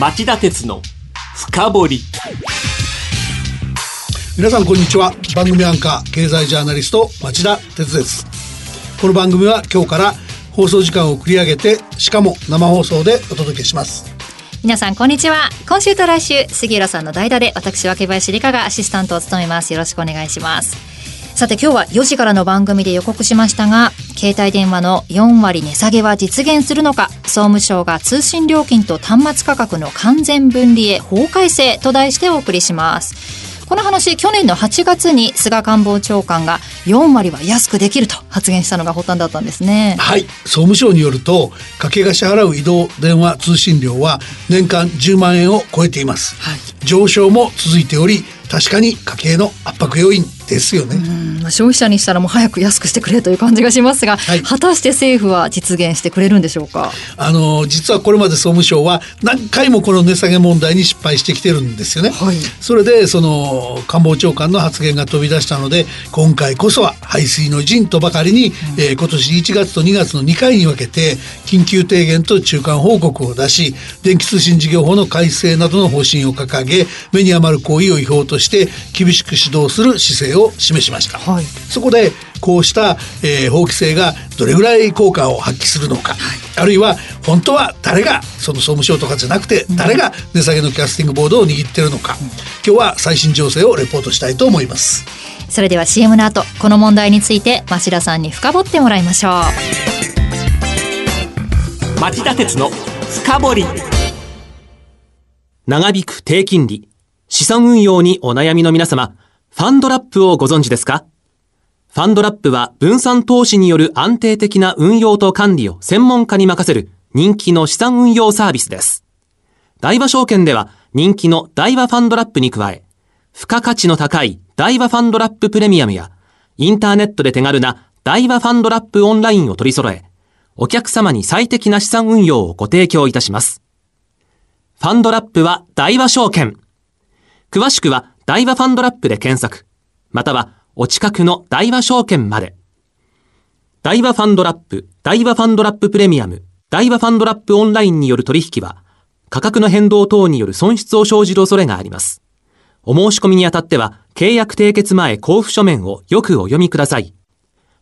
町田鉄の深掘り。皆さんこんにちは。番組アンカー経済ジャーナリスト町田鉄です。この番組は今日から放送時間を繰り上げてしかも生放送でお届けします。皆さんこんにちは。今週と来週杉浦さんの代打で私若林理香がアシスタントを務めます。よろしくお願いしますさて今日は4時からの番組で予告しましたが携帯電話の4割値下げは実現するのか総務省が通信料金と端末価格の完全分離へ法改正と題してお送りします。この話去年の8月に菅官房長官が4割は安くできると発言したのが発端だったんですね。はい。総務省によると家計が支払う移動電話通信料は年間10万円を超えています、はい、上昇も続いており確かに家計の圧迫要因ですよね。まあ、消費者にしたらもう早く安くしてくれという感じがしますが、はい、果たして政府は実現してくれるんでしょうか？あの実はこれまで総務省は何回もこの値下げ問題に失敗してきてるんですよね。はい、それでその官房長官の発言が飛び出したので今回こそは排水の陣とばかりに、うん、えー、今年1月と2月の2回に分けて緊急提言と中間報告を出し電気通信事業法の改正などの方針を掲げ目に余る行為を違法として厳しく指導する姿勢を示しました、はい、そこでこうした、えー、法規制がどれぐらい効果を発揮するのか、はい、あるいは本当は誰がその総務省とかじゃなくて誰が値下げのキャスティングボードを握ってるのか、うん、今日は最新情勢をレポートしたいと思います。それでは CM の後この問題について町田さんに深掘ってもらいましょう。町田鉄の深掘り。長引く低金利資産運用にお悩みの皆様、ファンドラップをご存知ですか？ファンドラップは分散投資による安定的な運用と管理を専門家に任せる人気の資産運用サービスです。大和証券では人気の大和ファンドラップに加え、付加価値の高い大和ファンドラッププレミアムや、インターネットで手軽な大和ファンドラップオンラインを取り揃え、お客様に最適な資産運用をご提供いたします。ファンドラップは大和証券。詳しくは大和ファンドラップで検索、またはお近くの大和証券まで。大和ファンドラップ、大和ファンドラッププレミアム、大和ファンドラップオンラインによる取引は、価格の変動等による損失を生じる恐れがあります。お申し込みにあたっては、契約締結前交付書面をよくお読みください。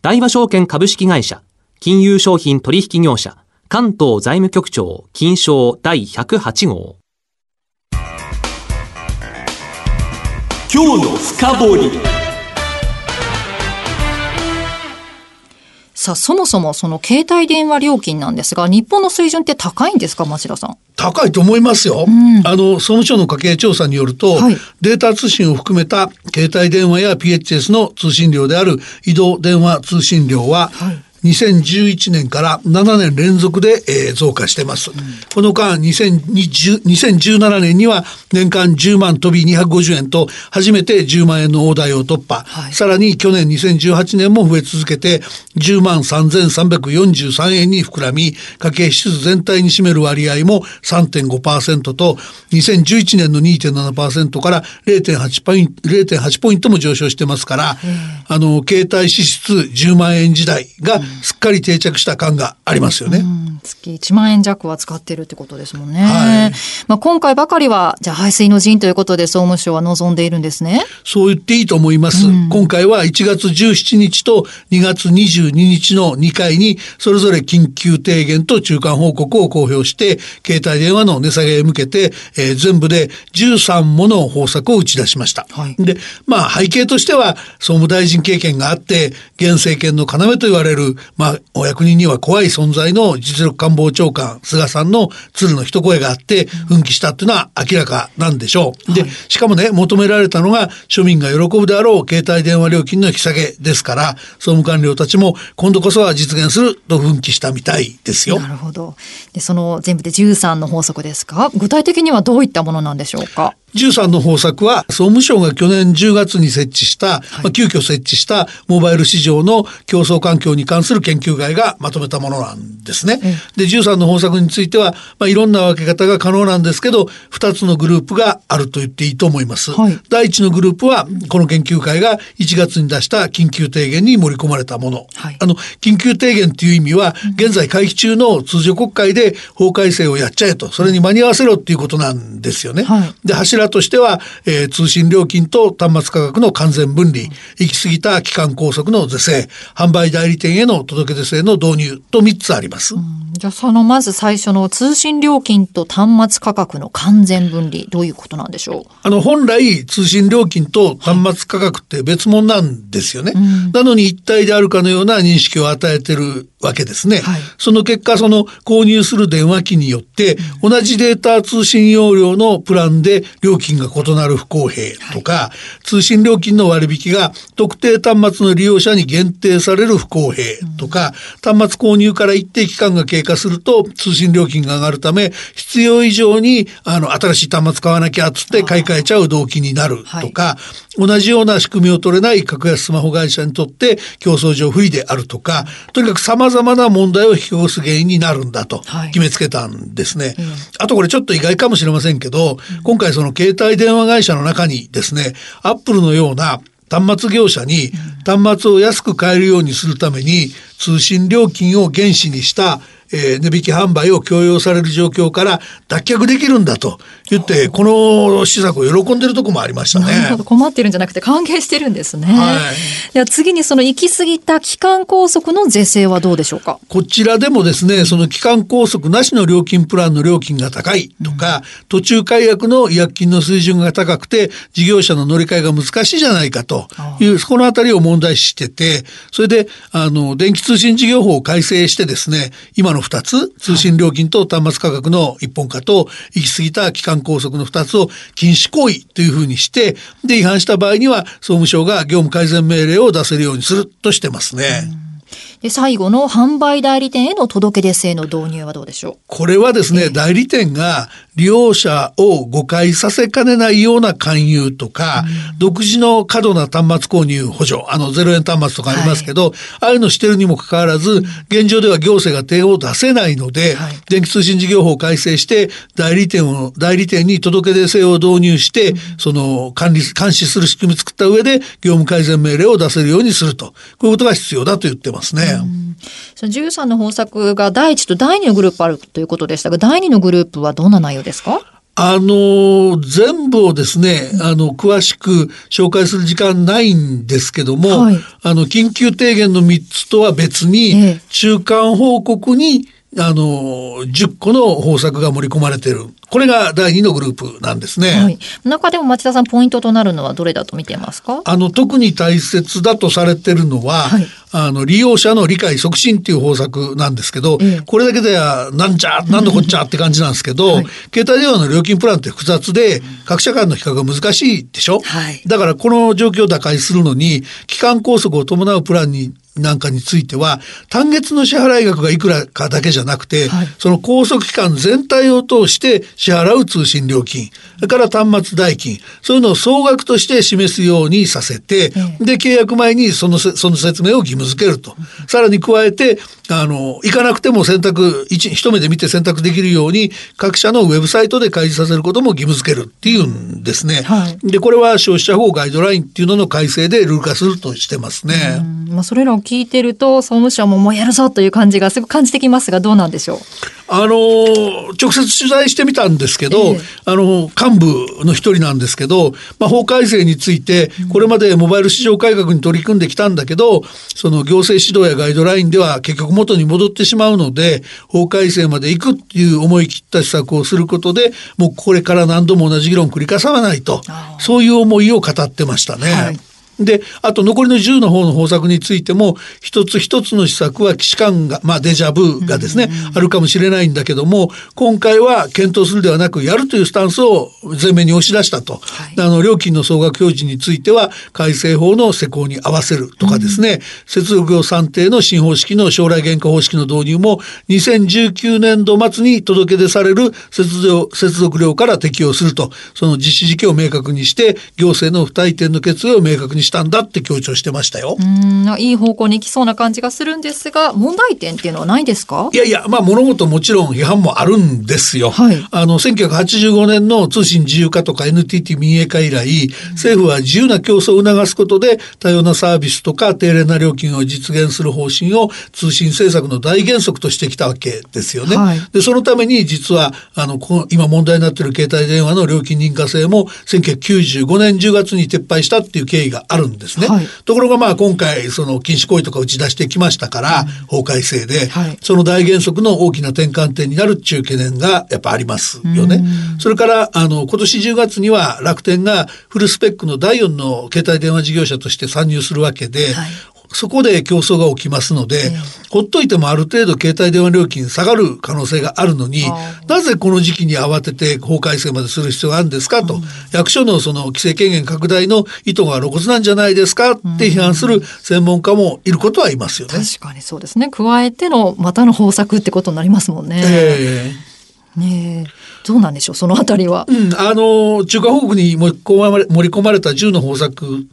大和証券株式会社、金融商品取引業者、関東財務局長、金賞第108号。今日の深掘りさあ、そもそもその携帯電話料金なんですが、日本の水準って高いんですか、町田さん？高いと思いますよ。うん、あの、総務省の家計調査によると、はい、データ通信を含めた携帯電話や PHS の通信料である移動電話通信料は、はい2011年から7年連続で、えー、増加してます。うん、この間2020 2017年には年間10万飛び250円と初めて10万円の大台を突破、はい、さらに去年2018年も増え続けて10万3343円に膨らみ家計支出全体に占める割合も3.5%と2011年の2.7%から0.8ポイント0.8ポイントも上昇してますからあの携帯支出10万円時代が、うんすっかり定着した感がありますよね。月1万円弱は使ってるってことですもんね。はい、まあ今回ばかりはじゃあ排水の陣ということで総務省は望んでいるんですね。そう言っていいと思います。うん、今回は1月17日と2月22日の2回にそれぞれ緊急提言と中間報告を公表して携帯電話の値下げへ向けて、えー、全部で13もの方策を打ち出しました。はい、で、まあ背景としては総務大臣経験があって現政権の要と言われるまあ、お役人には怖い存在の実力官房長官、菅さんの鶴の一声があって、奮起したっていうのは明らかなんでしょう。で、しかもね、求められたのが、庶民が喜ぶであろう携帯電話料金の引き下げですから、総務官僚たちも今度こそは実現すると奮起したみたいですよ。なるほど。で、その全部で13の法則ですか具体的にはどういったものなんでしょうか？13の方策は総務省が去年10月に設置した、はい、まあ、急遽設置したモバイル市場の競争環境に関する研究会がまとめたものなんですね。で13の方策については、まあ、いろんな分け方が可能なんですけど2つのグループがあると言っていいと思います。はい、第1のグループはこの研究会が1月に出した緊急提言に盛り込まれたもの。はい、あの緊急提言っていう意味は現在会期中の通常国会で法改正をやっちゃえとそれに間に合わせろっていうことなんですよね。はい、で柱としては、えー、通信料金と端末価格の完全分離、行き過ぎた期間拘束の是正、販売代理店への届け出制の導入と3つあります。じゃあそのまず最初の通信料金と端末価格の完全分離、どういうことなんでしょう？あの本来通信料金と端末価格って別物なんですよね。はい、なのに一体であるかのような認識を与えてるわけですね。はい、その結果その購入する電話機によって同じデータ通信容量のプランで料金が異なる不公平とか、はい、通信料金の割引が特定端末の利用者に限定される不公平とか、うん、端末購入から一定期間が経過すると通信料金が上がるため必要以上にあの新しい端末買わなきゃっつって買い替えちゃう動機になるとか、同じような仕組みを取れない格安スマホ会社にとって競争上不利であるとか、とにかく様々な問題を引き起こす原因になるんだと決めつけたんですね。はいうん、あとこれちょっと意外かもしれませんけど、今回その携帯電話会社の中にですね、アップルのような端末業者に端末を安く買えるようにするために通信料金を原資にしたえー、値引き販売を強要される状況から脱却できるんだと言ってこの施策を喜んでるとこもありましたね。なるほど困ってるんじゃなくて歓迎してるんですね。はい、では次にその行き過ぎた期間拘束の是正はどうでしょうか？こちらでもですねその期間拘束なしの料金プランの料金が高いとか、うん、途中解約の違約金の水準が高くて事業者の乗り換えが難しいじゃないかというこの辺りを問題視しててそれであの電気通信事業法を改正してですね今の2つ通信料金と端末価格の一本化と行き過ぎた期間拘束の2つを禁止行為というふうにしてで違反した場合には総務省が業務改善命令を出せるようにするとしてますね。で最後の販売代理店への届け出制の導入はどうでしょう？これはですね、えー、代理店が利用者を誤解させかねないような勧誘とか、うん、独自の過度な端末購入補助、あの0円端末とかありますけど、はい、ああいうのしてるにもかかわらず、現状では行政が手を出せないので、はい、電気通信事業法を改正して、代理店を、代理店に届け出制を導入して、うん、その管理、監視する仕組み作った上で、業務改善命令を出せるようにすると、こういうことが必要だと言ってますね。うん、その13の方策が第1と第2のグループあるということでしたが、第2のグループはどんな内容ですか？あの全部をですね、あの詳しく紹介する時間ないんですけども、はい、あの緊急提言の3つとは別に、中間報告にあの10個の方策が盛り込まれている。これが第2のグループなんですね。はい、中でも町田さんポイントとなるのはどれだと見てますか？あの特に大切だとされてるのは、はい、あの利用者の理解促進っていう方策なんですけど、ええ、これだけではなんちゃなんのこっちゃって感じなんですけど、はい、携帯電話の料金プランって複雑で各社間の比較が難しいでしょ、はい、だからこの状況を打開するのに期間拘束を伴うプランになんかについては単月の支払い額がいくらかだけじゃなくて、はい、その拘束期間全体を通して支払う通信料金それから端末代金そういうのを総額として示すようにさせて、で契約前にそのその説明を義務付けると、さらに加えてあの行かなくても選択一一目で見て選択できるように各社のウェブサイトで開示させることも義務付けるっていうんですね。はい、でこれは消費者法ガイドラインっていうのの改正でルール化するとしてますね。まあ、それらを聞いてると総務省ももうやるぞという感じがすごく感じてきますがどうなんでしょう？あの直接取材してみたんですけど、えあの幹部の一人なんですけど、まあ、法改正についてこれまでモバイル市場改革に取り組んできたんだけどその行政指導やガイドラインでは結局元に戻ってしまうので法改正まで行くっていう思い切った施策をすることでもうこれから何度も同じ議論を繰り返さないとそういう思いを語ってましたね。はいであと残りの10の方の方策についても一つ一つの施策は既視感が、まあ、デジャブがですね、あるかもしれないんだけども今回は検討するではなくやるというスタンスを前面に押し出したと、はい、あの料金の総額表示については改正法の施行に合わせるとかですね、うん、接続業算定の新方式の将来原価方式の導入も2019年度末に届け出される接続接続料から適用すると。その実施時期を明確にして行政の不退転の決意を明確にしたんだって強調してましたよ。うんいい方向に行きそうな感じがするんですが問題点っていうのはないですか？いやいやまあ物事もちろん批判もあるんですよ。はい、あの1985年の通信自由化とか NTT 民営化以来政府は自由な競争を促すことで多様なサービスとか低廉な料金を実現する方針を通信政策の大原則としてきたわけですよね。はい、でそのために実はあの今問題になっている携帯電話の料金認可制も1995年10月に撤廃したっていう経緯があるんですね。はい、ところがまあ今回その禁止行為とか打ち出してきましたから、法改正で、はい、その大原則の大きな転換点になるっていう懸念がやっぱありますよね。それからあの今年10月には楽天がフルスペックの第4の携帯電話事業者として参入するわけで、はいそこで競争が起きますので、ほっといてもある程度携帯電話料金下がる可能性があるのになぜこの時期に慌てて法改正までする必要があるんですかと、うん、役所のその規制権限拡大の意図が露骨なんじゃないですかって批判する専門家もいることはいますよね。確かにそうですね。加えてのまたの方策ってことになりますもんね。えー、ねどうなんでしょうそのあたりは。うん、あの中華報告に盛り込まれた10の方策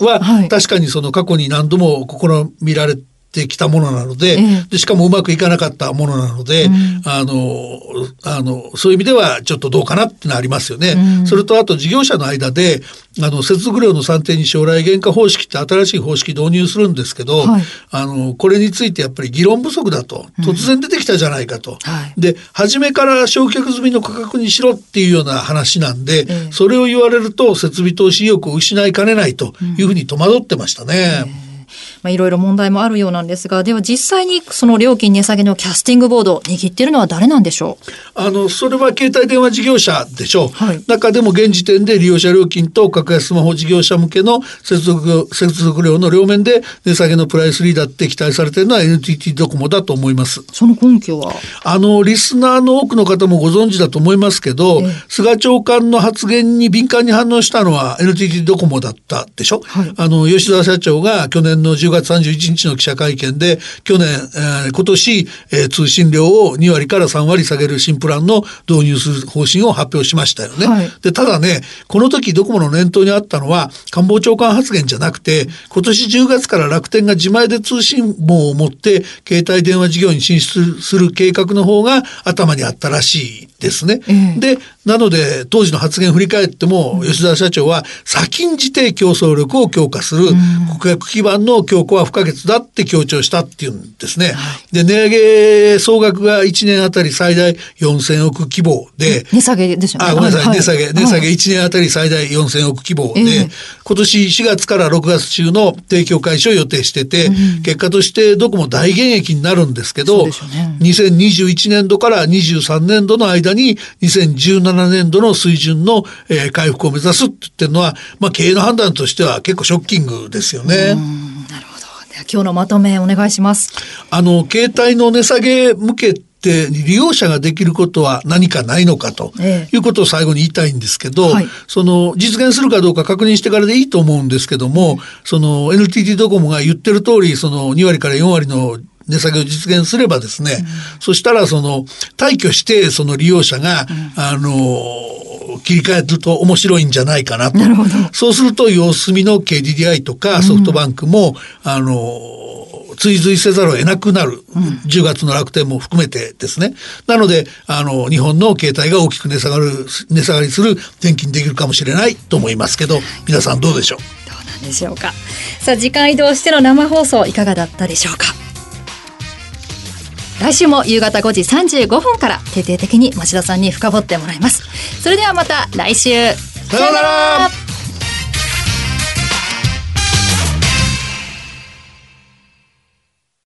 は、確かにその過去に何度も試みられてきたものなのででしかもうまくいかなかったものなので、うん、あのあのそういう意味ではちょっとどうかなってのありますよね。うん、それとあと事業者の間であの接続料の算定に将来原価方式って新しい方式導入するんですけど、はい、あのこれについてやっぱり議論不足だと突然出てきたじゃないかと。うんはい、で初めから焼却済みの価格にしろっていうような話なんで、それを言われると設備投資意欲を失いかねないというふうに戸惑ってましたね。まあ、いろいろ問題もあるようなんですが、では実際にその料金値下げのキャスティングボードを握っているのは誰なんでしょう？あの、それは携帯電話事業者でしょう。はい、中でも現時点で利用者料金と格安スマホ事業者向けの接続、接続料の両面で値下げのプライスリーダーって期待されているのは NTT ドコモだと思います。その根拠は？あの、リスナーの多くの方もご存知だと思いますけど、菅長官の発言に敏感に反応したのは NTT ドコモだったでしょ。はい、あの、吉田社長が去年の10 10月31日の記者会見で去年、えー、今年、えー、通信料を2割から3割下げる新プランの導入する方針を発表しましたよね。はい、でただねこの時ドコモの念頭にあったのは官房長官発言じゃなくて今年10月から楽天が自前で通信網を持って携帯電話事業に進出する計画の方が頭にあったらしいですね。えー、でなので当時の発言振り返っても、吉田社長は先んじて競争力を強化する顧客基盤の強化は不可欠だって強調したっていうんですね。で値上げ総額が1年あたり最大4000億規模で。値下げですよね。あごめんなさい、値下げ値下げ1年あたり最大4000億規模で、えー、今年4月から6月中の提供開始を予定してて、うん、結果としてどこも大減益になるんですけど、ね、2021年度から23年度の間に2017 2017年度の水準の、えー、回復を目指すって言ってるのは、まあ、経営の判断としては結構ショッキングですよね。なるほど。今日のまとめお願いします。あの、携帯の値下げ向けて利用者ができることは何かないのかということを最後に言いたいんですけど、はい、その実現するかどうか確認してからでいいと思うんですけども、その NTT ドコモが言ってる通りその2割から4割の値下げを実現すればですね、うん、そしたらその退去してその利用者が、うん、あの切り替えると面白いんじゃないかなと。なそうすると様子見の KDDI とかソフトバンクも、うん、あの追随せざるを得なくなる、うん、10月の楽天も含めてですね。なので、あの、日本の携帯が大きく値下がる、値下がりする転勤できるかもしれないと思いますけど、皆さんどうでしょう？どうなんでしょうか。さあ、時間移動しての生放送いかがだったでしょうか。来週も夕方5時35分から徹底的に町田さんに深掘ってもらいます。それではまた来週。さようなら。